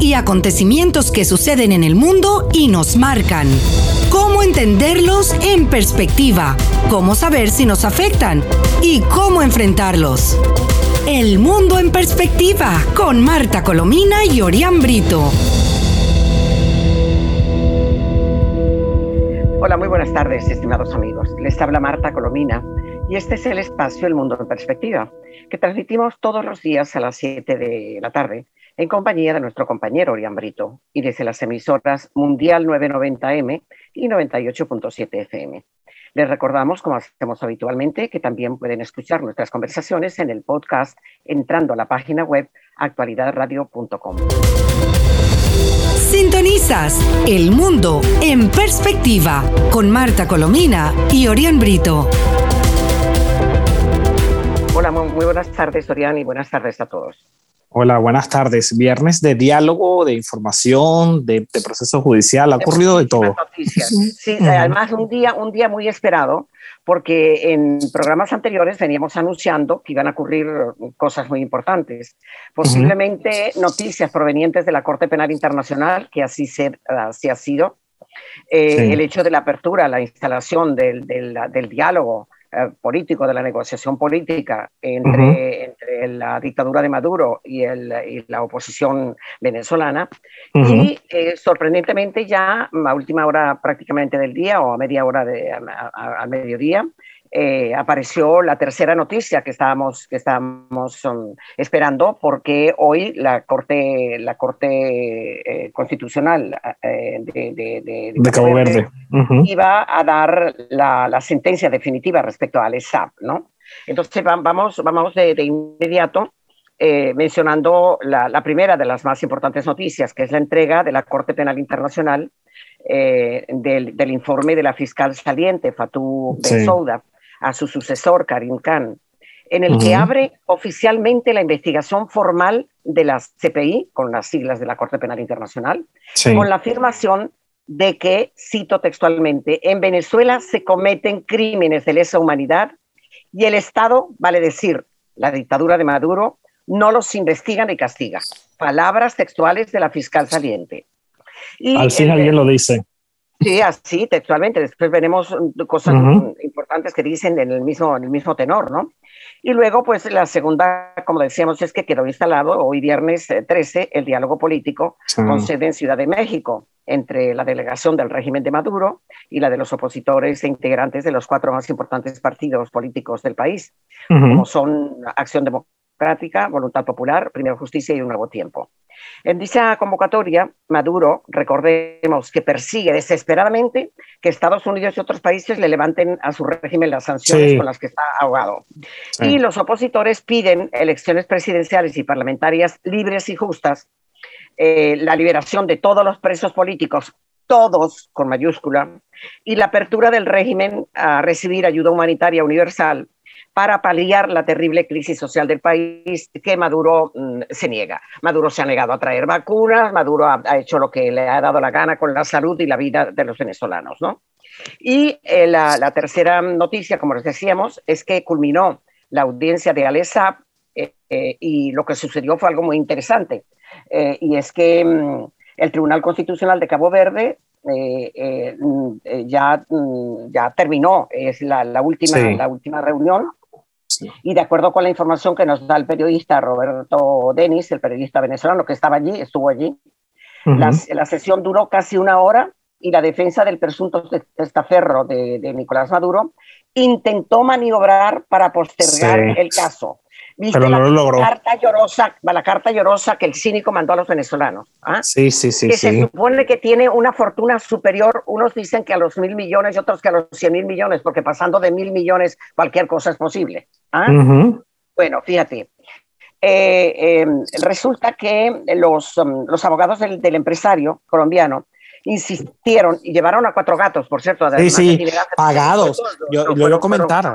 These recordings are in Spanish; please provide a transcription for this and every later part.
y acontecimientos que suceden en el mundo y nos marcan. Cómo entenderlos en perspectiva, cómo saber si nos afectan y cómo enfrentarlos. El mundo en perspectiva con Marta Colomina y Orián Brito. Hola, muy buenas tardes, estimados amigos. Les habla Marta Colomina y este es el espacio El Mundo en Perspectiva, que transmitimos todos los días a las 7 de la tarde en compañía de nuestro compañero Orián Brito y desde las emisoras Mundial 990M y 98.7 FM. Les recordamos, como hacemos habitualmente, que también pueden escuchar nuestras conversaciones en el podcast entrando a la página web actualidadradio.com. Sintonizas El Mundo en Perspectiva con Marta Colomina y Orián Brito. Hola, muy buenas tardes, Orián, y buenas tardes a todos. Hola, buenas tardes. Viernes de diálogo, de información, de, proceso judicial, ha ocurrido de todo. Sí, además un día, un día muy esperado, porque en programas anteriores veníamos anunciando que iban a ocurrir cosas muy importantes. Posiblemente noticias provenientes de la Corte Penal Internacional, que así, se, así ha sido. Eh, el hecho de la apertura, la instalación del, del, del diálogo eh, político, de la negociación política entre, la dictadura de Maduro y, el, la oposición venezolana. Y eh, sorprendentemente ya a última hora prácticamente del día o a media hora de, al mediodía, eh, apareció la tercera noticia que estábamos, que estábamos um, esperando, porque hoy la Corte, la corte eh, Constitucional eh, de, Cabo Verde, iba a dar la, la, sentencia definitiva respecto al ESAP, ¿no? Entonces vamos, vamos de, inmediato mencionando la, la, primera de las más importantes noticias, que es la entrega de la Corte Penal Internacional del, del, informe de la fiscal saliente, Fatou Bensouda, a su sucesor, Karim Khan, en el que abre oficialmente la investigación formal de la CPI, con las siglas de la Corte Penal Internacional, con la afirmación de que, cito textualmente, en Venezuela se cometen crímenes de lesa humanidad y el Estado, vale decir, la dictadura de Maduro, no los investiga ni castiga. Palabras textuales de la fiscal saliente. Y Al fin alguien lo dice. Sí, así, textualmente. Después veremos cosas importantes que dicen en el, mismo, en el mismo tenor, ¿no? Y luego, pues la segunda, como decíamos, es que quedó instalado hoy viernes 13 eh, el diálogo político con sede en Ciudad de México entre la delegación del régimen de Maduro y la de los opositores e integrantes de los cuatro más importantes partidos políticos del país, como son Acción Democrática, Voluntad Popular, Primera Justicia y Un Nuevo Tiempo. En dicha convocatoria, Maduro, recordemos que persigue desesperadamente que Estados Unidos y otros países le levanten a su régimen las sanciones con las que está ahogado. Y los opositores piden elecciones presidenciales y parlamentarias libres y justas, eh, la liberación de todos los presos políticos, todos con mayúscula, y la apertura del régimen a recibir ayuda humanitaria universal para paliar la terrible crisis social del país que Maduro mm, se niega. Maduro se ha negado a traer vacunas, Maduro ha, hecho lo que le ha dado la gana con la salud y la vida de los venezolanos. ¿no? Y eh, la, tercera noticia, como les decíamos, es que culminó la audiencia de Alesa eh, eh, y lo que sucedió fue algo muy interesante. y es que mm, el Tribunal Constitucional de Cabo Verde mm, ya, ya terminó, es la, la última, la última reunión y de acuerdo con la información que nos da el periodista Roberto Denis, el periodista venezolano que estaba allí, estuvo allí, la, sesión duró casi una hora y la defensa del presunto testaferro de, de Nicolás Maduro intentó maniobrar para postergar el caso. Pero no la, lo logró. Carta llorosa, la carta llorosa que el cínico mandó a los venezolanos. ¿ah? Sí, sí, sí. Que se supone que tiene una fortuna superior, unos dicen que a los mil millones y otros que a los cien mil millones, porque pasando de mil millones cualquier cosa es posible. ¿ah? Bueno, fíjate. Eh, eh, resulta que los, um, los abogados del, del empresario colombiano insistieron y llevaron a cuatro gatos, por cierto. Sí, sí, pagados. Yo lo iba a comentar.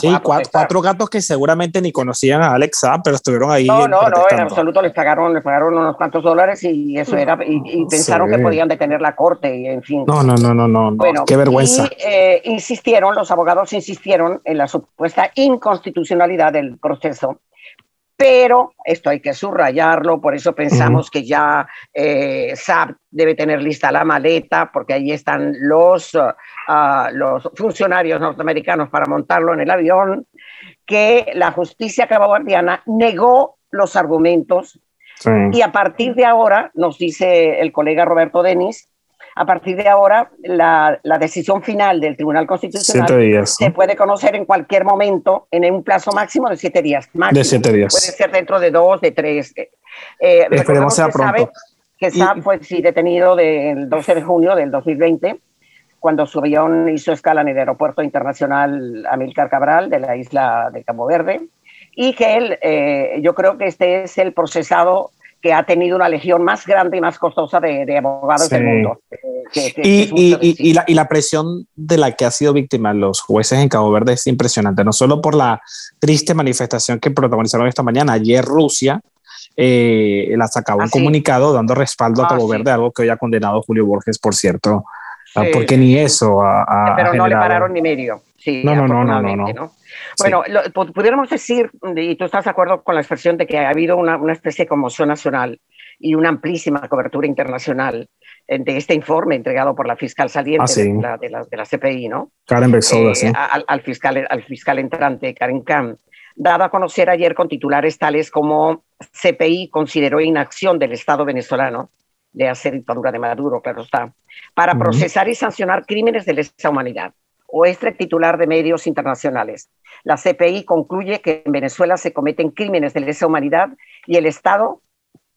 sí, cuatro, gatos que seguramente ni conocían a Alexa, pero estuvieron ahí. No, no, no, en absoluto les pagaron, les pagaron unos cuantos dólares y eso era, y, pensaron que podían detener la corte y en fin. No, no, no, no, no, bueno, qué vergüenza. Eh, insistieron, los abogados insistieron en la supuesta inconstitucionalidad del proceso pero esto hay que subrayarlo, por eso pensamos que ya eh, SAP debe tener lista la maleta, porque ahí están los, uh, los funcionarios norteamericanos para montarlo en el avión, que la justicia cabaguardiana negó los argumentos y a partir de ahora, nos dice el colega Roberto Denis, a partir de ahora, la, la decisión final del Tribunal Constitucional se puede conocer en cualquier momento en un plazo máximo de siete días. de siete días. Puede ser dentro de dos, de tres. Eh, eh Esperemos sea pronto. que Saab fue sí, detenido del 12 de junio del 2020 cuando su avión hizo escala en el aeropuerto internacional Amílcar Cabral de la isla de Cabo Verde y que él, eh, yo creo que este es el procesado que ha tenido una legión más grande y más costosa de, abogados del mundo. y, la, y, la, presión de la que ha sido víctima los jueces en Cabo Verde es impresionante, no solo por la triste manifestación que protagonizaron esta mañana. Ayer Rusia eh, la sacaba un ah, comunicado dando respaldo a ah, Cabo Verde, algo que hoy ha condenado Julio Borges, por cierto, ah, porque ni eso ha, Pero no le pararon ni medio. Sí, no, no, no, no, no, Bueno, pudiéramos decir, y tú estás de acuerdo con la expresión de que ha habido una, una especie de conmoción nacional y una amplísima cobertura internacional eh, de este informe entregado por la fiscal saliente de, la, de, la, de, la, CPI, ¿no? Karen Besoda, sí. Al, al, fiscal, al fiscal entrante, Karen Khan, dado a conocer ayer con titulares tales como CPI consideró inacción del Estado venezolano de hacer dictadura de Maduro, claro está, para procesar y sancionar crímenes de lesa humanidad oestre titular de medios internacionales. La CPI concluye que en Venezuela se cometen crímenes de lesa humanidad y el Estado,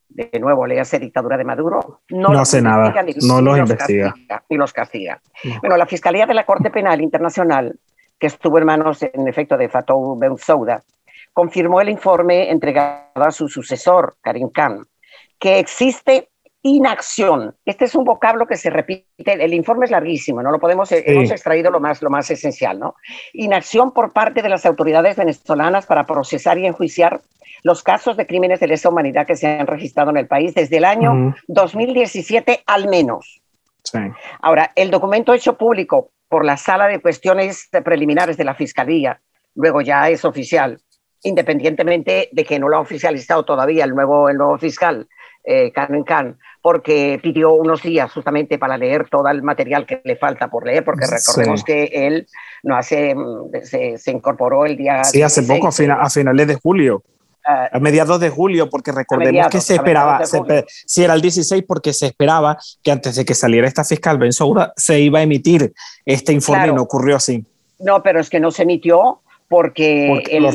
de nuevo le hace dictadura de Maduro, no, hace nada, no los, investiga. y los castiga. Bueno, la Fiscalía de la Corte Penal Internacional, que estuvo en manos, en efecto, de Fatou Bensouda, confirmó el informe entregado a su sucesor, Karim Khan, que existe inacción. Este es un vocablo que se repite, el informe es larguísimo, no lo podemos, eh, hemos extraído lo más, lo más esencial, ¿no? Inacción por parte de las autoridades venezolanas para procesar y enjuiciar los casos de crímenes de lesa humanidad que se han registrado en el país desde el año 2017 al menos. Ahora, el documento hecho público por la Sala de Cuestiones Preliminares de la Fiscalía, luego ya es oficial, independientemente de que no lo ha oficializado todavía el nuevo, el nuevo fiscal, eh, Khan, porque pidió unos días justamente para leer todo el material que le falta por leer, porque recordemos que él no hace, mm, se, incorporó el día... Sí, hace poco, a, finales de julio. Ah, a mediados de julio, porque recordemos que se esperaba, si era el 16, porque se esperaba que antes de que saliera esta fiscal Benzoura se iba a emitir este informe y no ocurrió así. No, pero es que no se emitió porque, el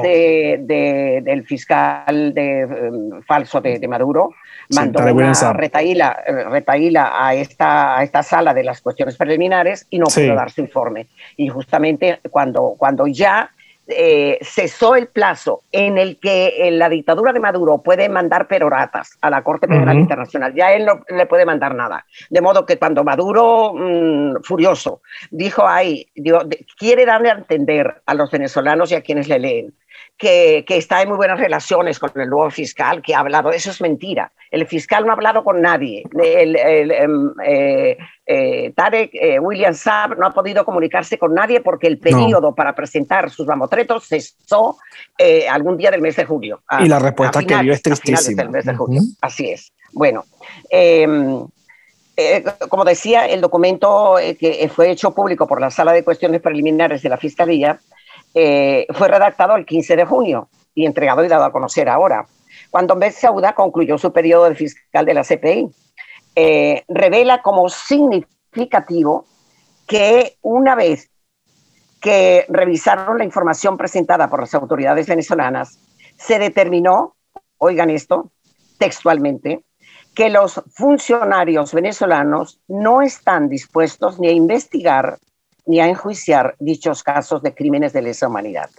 de, del fiscal de, em, falso de, Maduro mandó una retaíla, a, esta, a esta sala de las cuestiones preliminares y no pudo dar su informe. Y justamente cuando, cuando ya eh, cesó el plazo en el que la dictadura de Maduro puede mandar peroratas a la Corte Penal Internacional. Ya él no le puede mandar nada. De modo que cuando Maduro, mm, furioso, dijo ahí, quiere darle a entender a los venezolanos y a quienes le leen que, está en muy buenas relaciones con el nuevo fiscal, que ha hablado, eso es mentira. El fiscal no ha hablado con nadie. El, em, eh, eh, Tarek eh, William Saab no ha podido comunicarse con nadie porque el periodo para presentar sus mamotretos cesó algún día del mes de julio. y la respuesta que dio es tristísima. Del mes de julio. Así es. Bueno. Em, como decía, el documento que fue hecho público por la Sala de Cuestiones Preliminares de la Fiscalía eh, fue redactado el 15 de junio y entregado y dado a conocer ahora. Cuando Ben Sauda concluyó su periodo de fiscal de la CPI, eh, revela como significativo que una vez que revisaron la información presentada por las autoridades venezolanas, se determinó, oigan esto, textualmente, que los funcionarios venezolanos no están dispuestos ni a investigar ni a enjuiciar dichos casos de crímenes de lesa humanidad.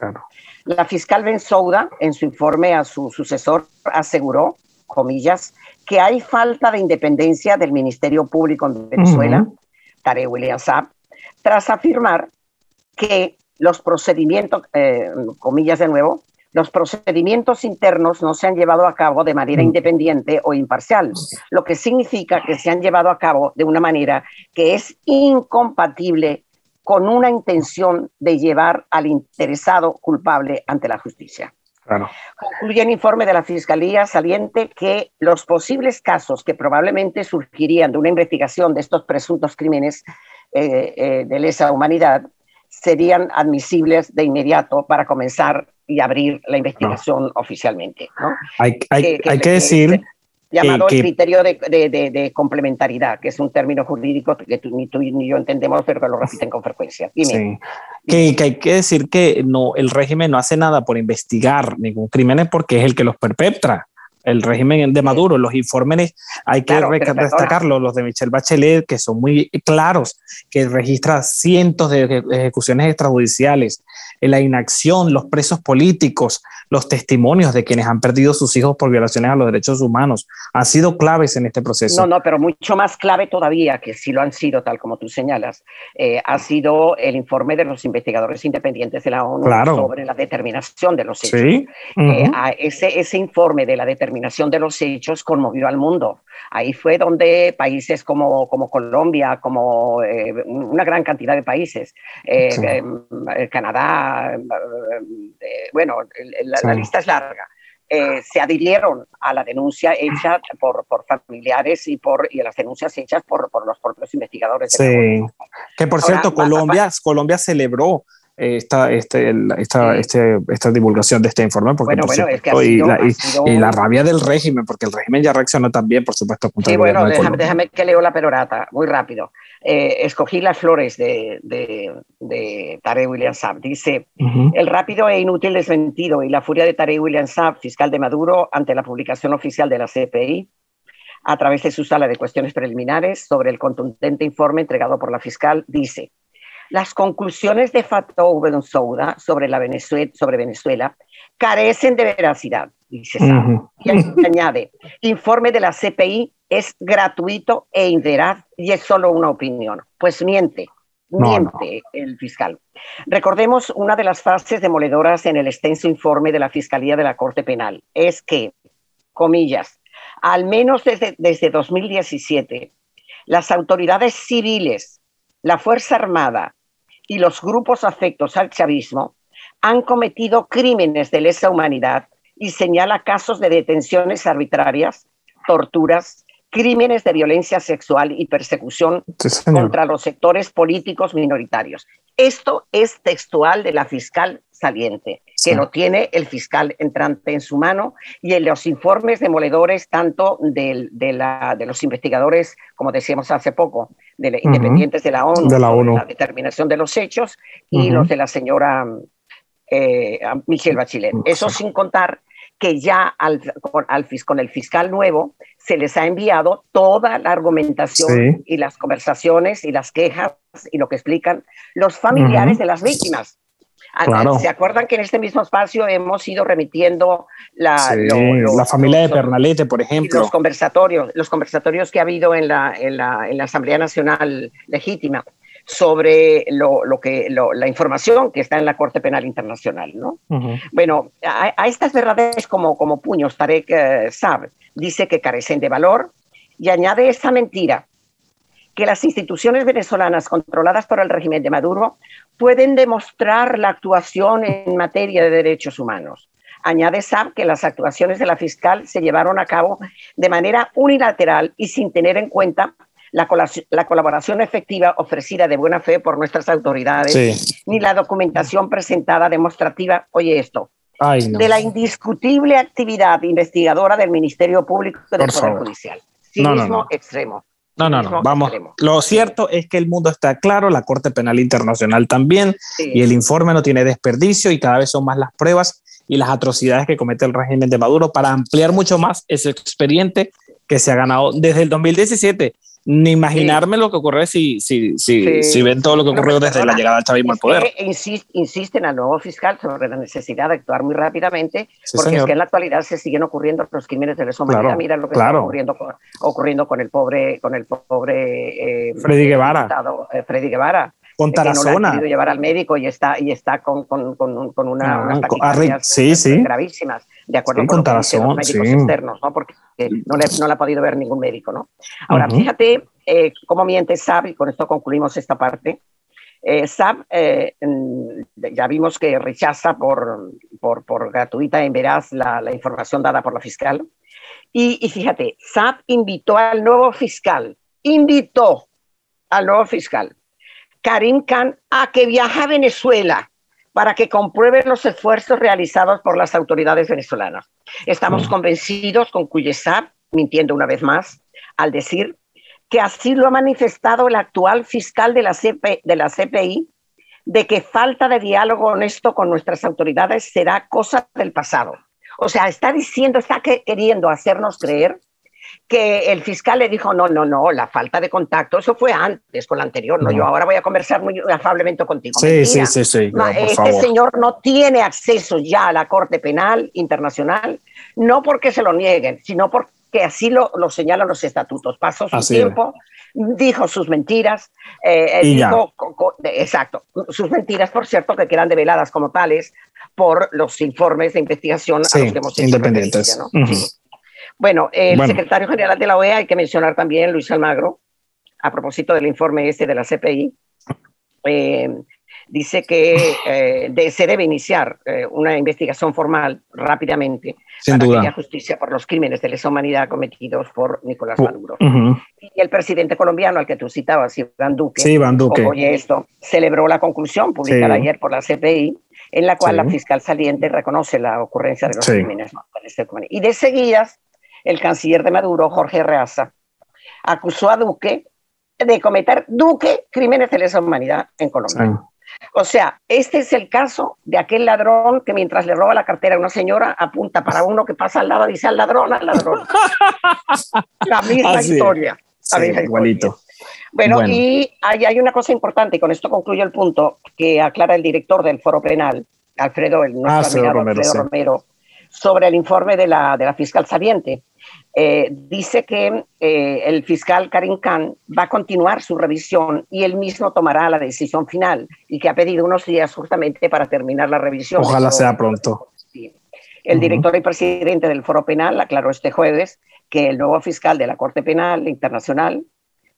La fiscal Ben Souda, en su informe a su sucesor, aseguró, comillas, que hay falta de independencia del Ministerio Público en Venezuela, Tare William Saab, tras afirmar que los procedimientos, eh, comillas de nuevo, los procedimientos internos no se han llevado a cabo de manera independiente o imparcial, lo que significa que se han llevado a cabo de una manera que es incompatible con una intención de llevar al interesado culpable ante la justicia. Concluye el informe de la Fiscalía saliente que los posibles casos que probablemente surgirían de una investigación de estos presuntos crímenes eh, eh, de lesa humanidad serían admisibles de inmediato para comenzar y abrir la investigación oficialmente. Hay, que, decir llamado el criterio de, complementariedad, que es un término jurídico que ni tú ni yo entendemos, pero que lo repiten con frecuencia. Sí. Que, hay que decir que no, el régimen no hace nada por investigar ningún crimen porque es el que los perpetra. El régimen de Maduro, los informes, hay que destacarlo, los de Michelle Bachelet, que son muy claros, que registra cientos de ejecuciones extrajudiciales, la inacción, los presos políticos, los testimonios de quienes han perdido sus hijos por violaciones a los derechos humanos han sido claves en este proceso. No, no, pero mucho más clave todavía, que sí lo han sido, tal como tú señalas, eh, ha sido el informe de los investigadores independientes de la ONU sobre la determinación de los hechos. ¿Sí? Eh, ese, ese informe de la determinación de los hechos conmovió al mundo. Ahí fue donde países como, como Colombia, como eh, una gran cantidad de países, Canadá, bueno, la, la, lista es larga. Eh, se adhirieron a la denuncia hecha por, por familiares y, por, y a las denuncias hechas por, por los propios investigadores. Sí, que por cierto, Colombia, Colombia celebró esta, este, esta, este, esta divulgación de este informe. Porque, bueno, bueno, es que y, la, y, la, rabia del régimen, porque el régimen ya reaccionó también, por supuesto, contra sí, bueno, déjame, déjame, que leo la perorata, muy rápido. Eh, escogí las flores de, de, de Tarek William Saab. Dice, el rápido e inútil desmentido y la furia de Tarek William Saab, fiscal de Maduro, ante la publicación oficial de la CPI, a través de su sala de cuestiones preliminares sobre el contundente informe entregado por la fiscal, dice, las conclusiones de Fatou Bensouda sobre, la Venezuela, sobre Venezuela carecen de veracidad, dice Y añade, informe de la CPI es gratuito e inveraz y es solo una opinión. Pues miente, miente el fiscal. Recordemos una de las fases demoledoras en el extenso informe de la Fiscalía de la Corte Penal, es que, comillas, al menos desde, desde 2017, las autoridades civiles, la Fuerza Armada y los grupos afectos al chavismo han cometido crímenes de lesa humanidad y señala casos de detenciones arbitrarias, torturas, crímenes de violencia sexual y persecución contra los sectores políticos minoritarios. Esto es textual de la fiscal saliente, que lo tiene el fiscal entrante en su mano y en los informes demoledores tanto de, la, de los investigadores, como decíamos hace poco, de, independientes de la ONU, de la, ONU. la determinación de los hechos, y los de la señora eh, Michelle Bachelet. Eso sin contar que ya al, con el fiscal nuevo se les ha enviado toda la argumentación y las conversaciones y las quejas y lo que explican los familiares de las víctimas. Ah, ¿Se acuerdan que en este mismo espacio hemos ido remitiendo la, la familia de Pernalete, por ejemplo? Los conversatorios, los conversatorios que ha habido en la, en la, en la Asamblea Nacional Legítima sobre lo, lo que, la información que está en la Corte Penal Internacional. ¿no? Bueno, a, estas verdades como, como puños, Tarek eh, Saab dice que carecen de valor y añade esta mentira, que las instituciones venezolanas controladas por el régimen de Maduro pueden demostrar la actuación en materia de derechos humanos. Añade Saab que las actuaciones de la fiscal se llevaron a cabo de manera unilateral y sin tener en cuenta la, colaboración efectiva ofrecida de buena fe por nuestras autoridades, ni la documentación presentada demostrativa, oye esto, de la indiscutible actividad investigadora del Ministerio Público y del Poder Judicial. Cinismo extremo. No, no, no, vamos. Lo cierto es que el mundo está claro, la Corte Penal Internacional también, y el informe no tiene desperdicio y cada vez son más las pruebas y las atrocidades que comete el régimen de Maduro para ampliar mucho más ese expediente que se ha ganado desde el 2017 ni imaginarme lo que ocurre si, si, si, si, ven todo lo que ocurrió desde la llegada del chavismo al poder. insisten al nuevo fiscal sobre la necesidad de actuar muy rápidamente, porque es que en la actualidad se siguen ocurriendo los crímenes de lesa humanidad. Mira lo que está ocurriendo con, ocurriendo con el pobre, con el pobre eh, Freddy Guevara. Eh, Freddy Guevara con Tarazona. Que no llevar al médico y está, y está con, con, con, con una, ah, unas sí, sí. gravísimas, de acuerdo con, los médicos externos, ¿no? porque no le, no le ha podido ver ningún médico. ¿no? Ahora, fíjate eh, cómo miente Saab, y con esto concluimos esta parte, Eh, SAP, eh, ya vimos que rechaza por, por, por gratuita en veraz la, la, información dada por la fiscal. Y, y, fíjate, SAP invitó al nuevo fiscal, invitó al nuevo fiscal, Karim Khan, a que viaje a Venezuela para que compruebe los esfuerzos realizados por las autoridades venezolanas. Estamos mm. convencidos, concluye SAP, mintiendo una vez más, al decir que así lo ha manifestado el actual fiscal de la, CP, de la CPI, de que falta de diálogo honesto con nuestras autoridades será cosa del pasado. O sea, está diciendo, está queriendo hacernos creer que el fiscal le dijo, no, no, no, la falta de contacto, eso fue antes con la anterior, no, yo ahora voy a conversar muy afablemente contigo. Sí, sí, sí, sí. este señor no tiene acceso ya a la Corte Penal Internacional, no porque se lo nieguen, sino porque que así lo, lo señalan los estatutos. Pasó su tiempo, dijo sus mentiras, eh, dijo, exacto, sus mentiras, por cierto, que quedan develadas como tales por los informes de investigación a los que hemos independientes. Bueno, el secretario general de la OEA, hay que mencionar también Luis Almagro, a propósito del informe este de la CPI, eh, dice que eh, se debe iniciar eh, una investigación formal rápidamente Sin para duda. que haya justicia por los crímenes de lesa humanidad cometidos por Nicolás Maduro. Y el presidente colombiano al que tú citabas, Iván Duque, sí, Iván Duque. oye esto, celebró la conclusión publicada sí. ayer por la CPI, en la cual sí. la fiscal saliente reconoce la ocurrencia de los crímenes. Y de seguidas, el canciller de Maduro, Jorge Reaza, acusó a Duque de cometer Duque crímenes de lesa humanidad en Colombia. O sea, este es el caso de aquel ladrón que mientras le roba la cartera a una señora apunta para uno que pasa al lado y dice al ladrón, al ladrón. la misma historia. La sí, misma igualito. Historia. Bueno, bueno, y hay, hay, una cosa importante, y con esto concluyo el punto, que aclara el director del Foro Penal, Alfredo, el nuestro ah, Alfredo, Romero, Alfredo. Romero, sobre el informe de la, de la fiscal saliente. Eh, dice que eh, el fiscal Karim Khan va a continuar su revisión y él mismo tomará la decisión final y que ha pedido unos días justamente para terminar la revisión. Ojalá sea pronto. Sí. El uh -huh. director y presidente del Foro Penal aclaró este jueves que el nuevo fiscal de la Corte Penal Internacional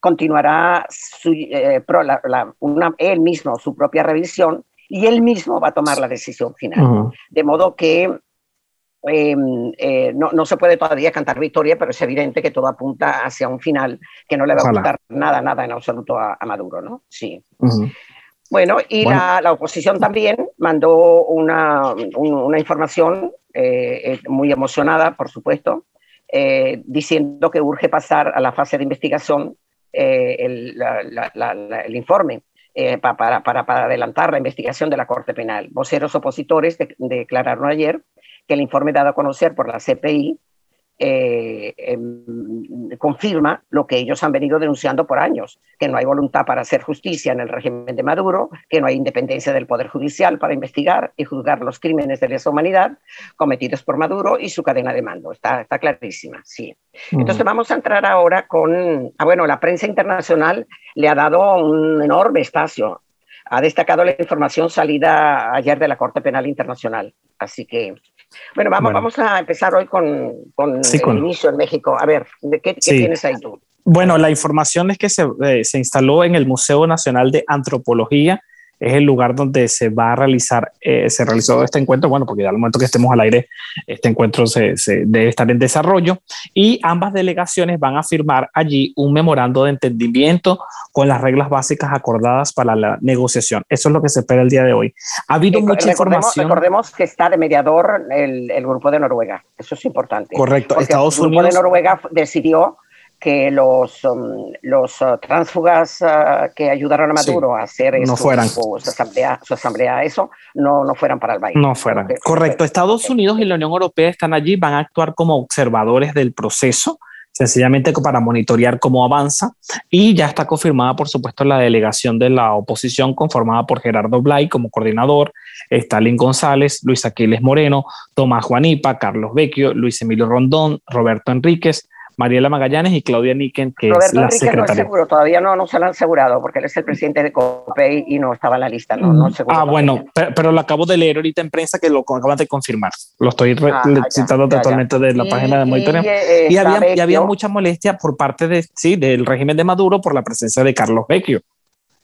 continuará su, eh, pro, la, la, una, él mismo su propia revisión y él mismo va a tomar la decisión final. Uh -huh. De modo que eh, eh, no, no, se puede todavía cantar victoria, pero es evidente que todo apunta hacia un final que no le va a gustar nada, nada en absoluto a, a Maduro, ¿no? Sí. Uh -huh. Bueno, y bueno. La, la, oposición también mandó una, un, una información eh, muy emocionada, por supuesto, eh, diciendo que urge pasar a la fase de investigación eh, el, la, el, informe. Eh, para, para, para, adelantar la investigación de la Corte Penal. Voceros opositores de, declararon ayer que el informe dado a conocer por la CPI eh, eh, confirma lo que ellos han venido denunciando por años, que no hay voluntad para hacer justicia en el régimen de Maduro, que no hay independencia del Poder Judicial para investigar y juzgar los crímenes de lesa humanidad cometidos por Maduro y su cadena de mando. Está, está clarísima, sí. Uh -huh. Entonces vamos a entrar ahora con, ah, bueno, la prensa internacional le ha dado un enorme espacio ha destacado la información salida ayer de la Corte Penal Internacional. Así que bueno, vamos, bueno. vamos a empezar hoy con, con sí, el con... inicio en México. A ver, ¿qué, qué sí. tienes ahí tú? Bueno, la información es que se, eh, se instaló en el Museo Nacional de Antropología es el lugar donde se va a realizar, eh, se realizó este encuentro, bueno, porque al momento que estemos al aire, este encuentro se, se, debe estar en desarrollo y ambas delegaciones van a firmar allí un memorando de entendimiento con las reglas básicas acordadas para la negociación. Eso es lo que se espera el día de hoy. Ha habido eh, mucha recordemos, información. Recordemos que está de mediador el, el grupo de Noruega, eso es importante. Correcto, Estados el grupo Unidos. de Noruega decidió que los, um, los uh, tránsfugas uh, que ayudaron a Maduro sí, a hacer no esto, fueran. Su, su, asamblea, su asamblea, eso, no, no fueran para el país. No fueran. Correcto. Estados Unidos y la Unión Europea están allí, van a actuar como observadores del proceso sencillamente para monitorear cómo avanza y ya está confirmada por supuesto la delegación de la oposición conformada por Gerardo Blay como coordinador, Stalin González, Luis Aquiles Moreno, Tomás Juanipa, Carlos Vecchio, Luis Emilio Rondón, Roberto Enríquez, Mariela Magallanes y Claudia Niken, que Roberto es la Enrique secretaria. No es seguro, todavía no, no se lo han asegurado porque él es el presidente de COPEI y no estaba en la lista. No, no seguro ah, bueno, pero, pero, lo acabo de leer ahorita en prensa que lo acaban de confirmar. Lo estoy ah, citando ya, totalmente ya, ya. de la y, página de monitoreo. Y, eh, y, había, y, había, mucha molestia por parte de, sí, del régimen de Maduro por la presencia de Carlos Vecchio.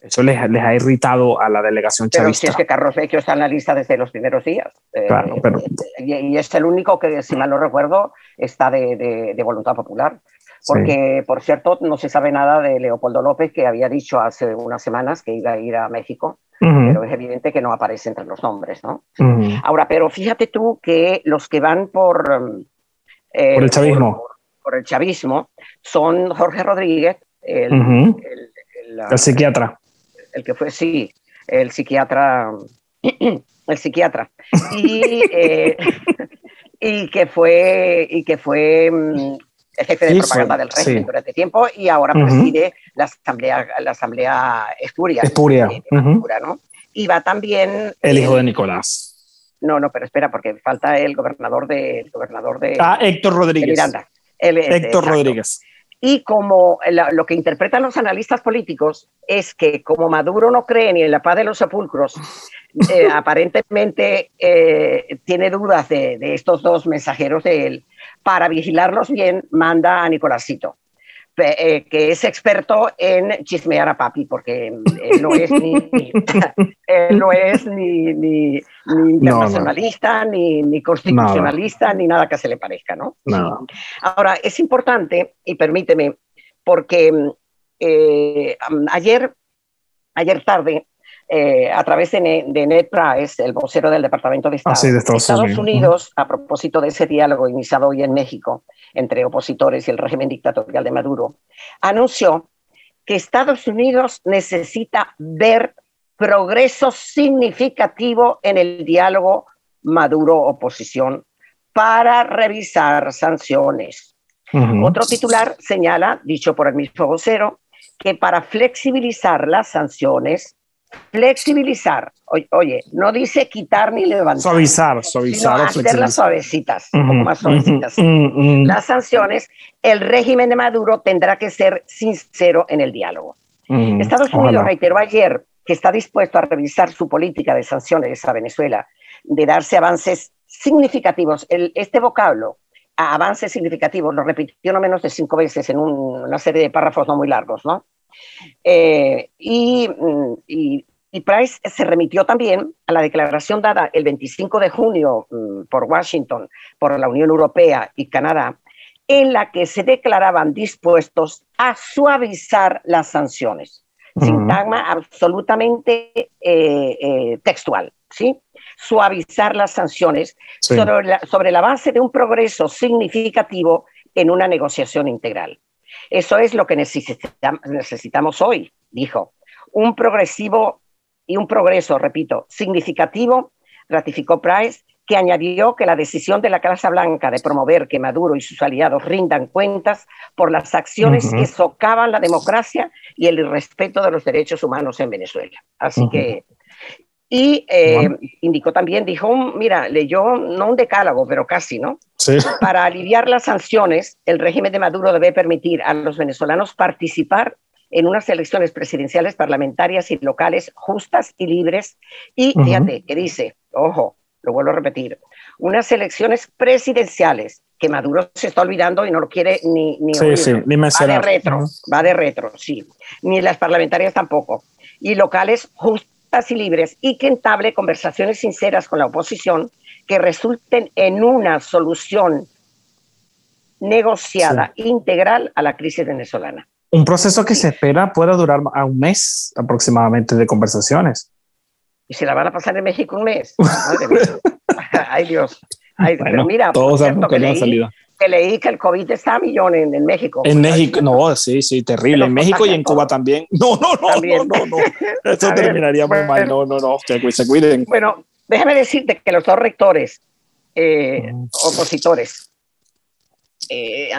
Eso les, les, ha irritado a la delegación chavista. Pero si es que Carlos Vecchio está en la lista desde los primeros días. Eh, y, es el único que, si mal no recuerdo, está de, de, voluntad popular. Porque, por cierto, no se sabe nada de Leopoldo López, que había dicho hace unas semanas que iba a ir a México, pero es evidente que no aparece entre los nombres, ¿no? Ahora, pero fíjate tú que los que van por... Eh, por el chavismo. Por, el chavismo son Jorge Rodríguez, el, el psiquiatra el que fue, sí, el psiquiatra, el psiquiatra, y, eh, y que fue, y que fue mm, el jefe de propaganda del régimen durante tiempo y ahora preside la asamblea, la asamblea Espuria. Espuria. ¿no? Y va también el hijo de Nicolás. No, no, pero espera, porque falta el gobernador de, el gobernador de. Ah, Héctor Rodríguez. Miranda. Héctor Rodríguez. Y como lo que interpretan los analistas políticos es que como Maduro no cree ni en la paz de los sepulcros, eh, aparentemente eh, tiene dudas de, de, estos dos mensajeros de él, para vigilarlos bien manda a Nicolásito. Eh, que es experto en chismear a papi, porque él no es ni, él no es ni, ni, internacionalista, Ni, ni, constitucionalista, ni nada que se le parezca, ¿no? Ahora, es importante, y permíteme, porque eh, ayer, ayer tarde eh, a través de, Ned Price, el vocero del Departamento de Estado ah, de Estados, Unidos, a propósito de ese diálogo iniciado hoy en México entre opositores y el régimen dictatorial de Maduro, anunció que Estados Unidos necesita ver progreso significativo en el diálogo Maduro-oposición para revisar sanciones. Otro titular señala, dicho por el mismo vocero, que para flexibilizar las sanciones flexibilizar. Oye, no dice quitar ni levantar. Suavizar, suavizar. Sino hacerlas suavecitas, un poco más suavecitas. Las sanciones, el régimen de Maduro tendrá que ser sincero en el diálogo. Estados Unidos reiteró ayer que está dispuesto a revisar su política de sanciones a Venezuela, de darse avances significativos. este vocablo, avances significativos, lo repitió no menos de cinco veces en una serie de párrafos no muy largos, ¿no? Eh, mm, y, Price se remitió también a la declaración dada el 25 de junio mm, por Washington, por la Unión Europea y Canadá, en la que se declaraban dispuestos a suavizar las sanciones. Sintagma absolutamente eh, eh, textual, ¿sí? Suavizar las sanciones sobre, la, sobre la base de un progreso significativo en una negociación integral. Eso es lo que necesitamos hoy, dijo. Un progresivo y un progreso, repito, significativo, ratificó Price, que añadió que la decisión de la Casa Blanca de promover que Maduro y sus aliados rindan cuentas por las acciones que socavan la democracia y el irrespeto de los derechos humanos en Venezuela. Así que y eh, indicó también, dijo, mira, leyó no un decálogo, pero casi, ¿no? Sí. Para aliviar las sanciones, el régimen de Maduro debe permitir a los venezolanos participar en unas elecciones presidenciales, parlamentarias y locales justas y libres. Y fíjate que dice, ojo, lo vuelvo a repetir, unas elecciones presidenciales que Maduro se está olvidando y no lo quiere ni, ni, sí, sí, ni Va de retro, va de retro, sí. Ni las parlamentarias tampoco. Y locales justas y libres y que entable conversaciones sinceras con la oposición que resulten en una solución negociada integral a la crisis venezolana. Un proceso que se espera pueda durar a un mes aproximadamente de conversaciones. ¿Y se la van a pasar en México un mes? Ay Dios. pero mira, todos sabemos que, leí, que leí que el COVID está a millón en, México. En México, no, sí, sí, terrible. En México y en Cuba también. No, no, no, no, no, no. Esto terminaría muy mal. No, no, no, se cuiden. Bueno, déjame decirte que los dos rectores eh, opositores, eh,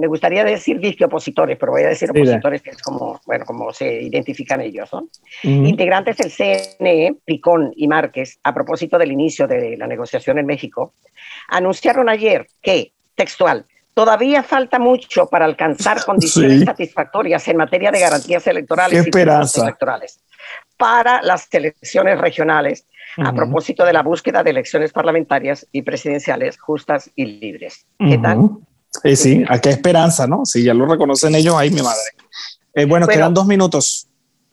me gustaría decir disque opositores, pero voy a decir opositores, que es como, bueno, como se identifican ellos, ¿no? Integrantes del CNE, Picón y Márquez, a propósito del inicio de la negociación en México, anunciaron ayer que textual. Todavía falta mucho para alcanzar condiciones satisfactorias en materia de garantías electorales y electorales para las elecciones regionales, a propósito de la búsqueda de elecciones parlamentarias y presidenciales justas y libres. ¿Qué tal? Eh, sí, ¿a qué esperanza, no? Si ya lo reconocen ellos, ahí mi madre. Eh, bueno, quedan dos minutos.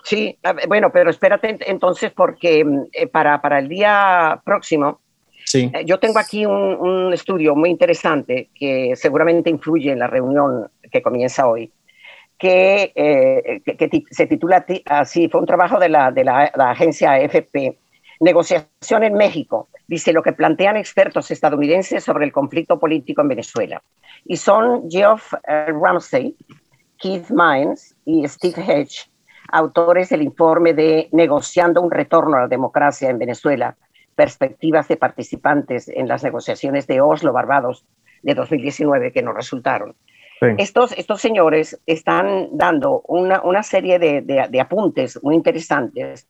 Sí, bueno, pero espérate entonces porque mm, eh, para, para el día próximo, sí. Eh, yo tengo aquí un, estudio muy interesante que seguramente influye en la reunión que comienza hoy, que, eh, que, se titula así, fue un trabajo de la, de la, la agencia AFP, Negociación en México, dice lo que plantean expertos estadounidenses sobre el conflicto político en Venezuela. Y son Geoff Ramsey, Keith Mines y Steve Hedge, autores del informe de Negociando un retorno a la democracia en Venezuela, perspectivas de participantes en las negociaciones de Oslo, Barbados, de 2019 que no resultaron. Estos, estos señores están dando una, una serie de, de, apuntes muy interesantes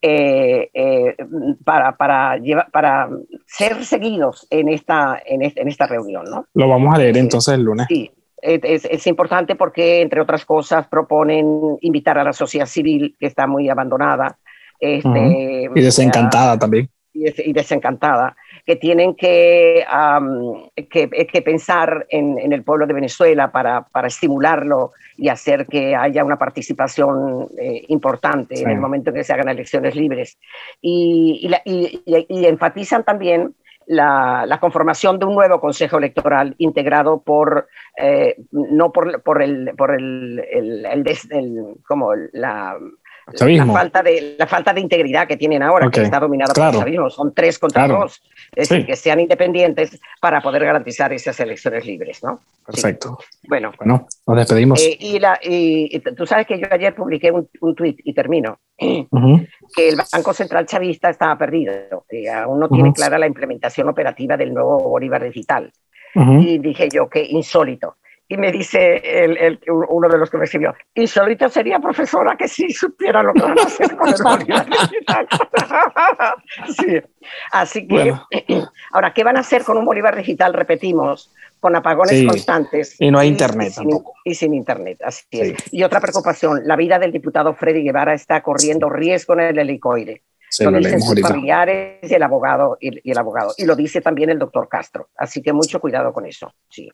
eh, eh, para, para, para ser seguidos en esta, en, en esta reunión. ¿no? Lo vamos a leer entonces el lunes. Sí, es, es, importante porque, entre otras cosas, proponen invitar a la sociedad civil, que está muy abandonada. Este, Y desencantada también. Y, desencantada, que tienen que, que, que, pensar en, en, el pueblo de Venezuela para, para, estimularlo y hacer que haya una participación eh, importante en el momento en que se hagan elecciones libres. Y, y, y enfatizan también la, conformación de un nuevo Consejo Electoral integrado por, eh, no por, por, el, por el, el, como la, la falta, de, la falta de integridad que tienen ahora, que está dominada por el chavismo. Son tres contra dos. Es decir, que sean independientes para poder garantizar esas elecciones libres, ¿no? Perfecto. Bueno, bueno, nos despedimos. Eh, y, la, y, tú sabes que yo ayer publiqué un, un tuit y termino, que el Banco Central Chavista estaba perdido, y aún no tiene clara la implementación operativa del nuevo Bolívar Digital. Y dije yo que insólito y me dice el, uno de los que me escribió, insólito sería profesora que sí supiera lo que van a hacer con el Bolívar digital. sí. Así que, ahora, ¿qué van a hacer con un Bolívar digital? Repetimos, con apagones constantes. Y no hay internet y, tampoco. Y sin internet, así es. Y otra preocupación, la vida del diputado Freddy Guevara está corriendo riesgo en el helicoide. Sí, lo, dicen sus familiares y el abogado y, el abogado. Y lo dice también el doctor Castro. Así que mucho cuidado con eso sí,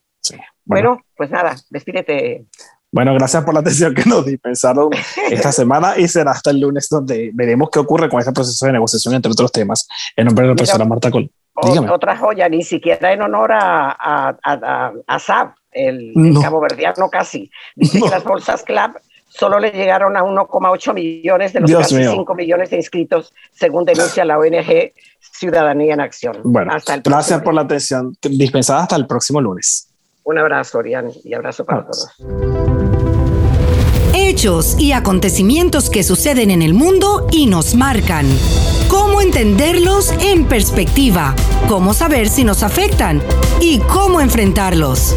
Bueno. pues nada despídete. Bueno gracias por la atención que nos dispensaron esta semana y será hasta el lunes donde veremos qué ocurre con este proceso de negociación entre otros temas. En nombre de la profesora Marta Col otra joya ni siquiera en honor a a, a, a, Saab el, cabo verdiano casi. Dice que las bolsas CLAP solo le llegaron a 1,8 millones de los casi 5 millones de inscritos, según denuncia la ONG Ciudadanía en Acción. Bueno, hasta gracias por la atención dispensada hasta el próximo lunes. Un abrazo, Orián, y abrazo para todos. Hechos y acontecimientos que suceden en el mundo y nos marcan. Cómo entenderlos en perspectiva, cómo saber si nos afectan y cómo enfrentarlos.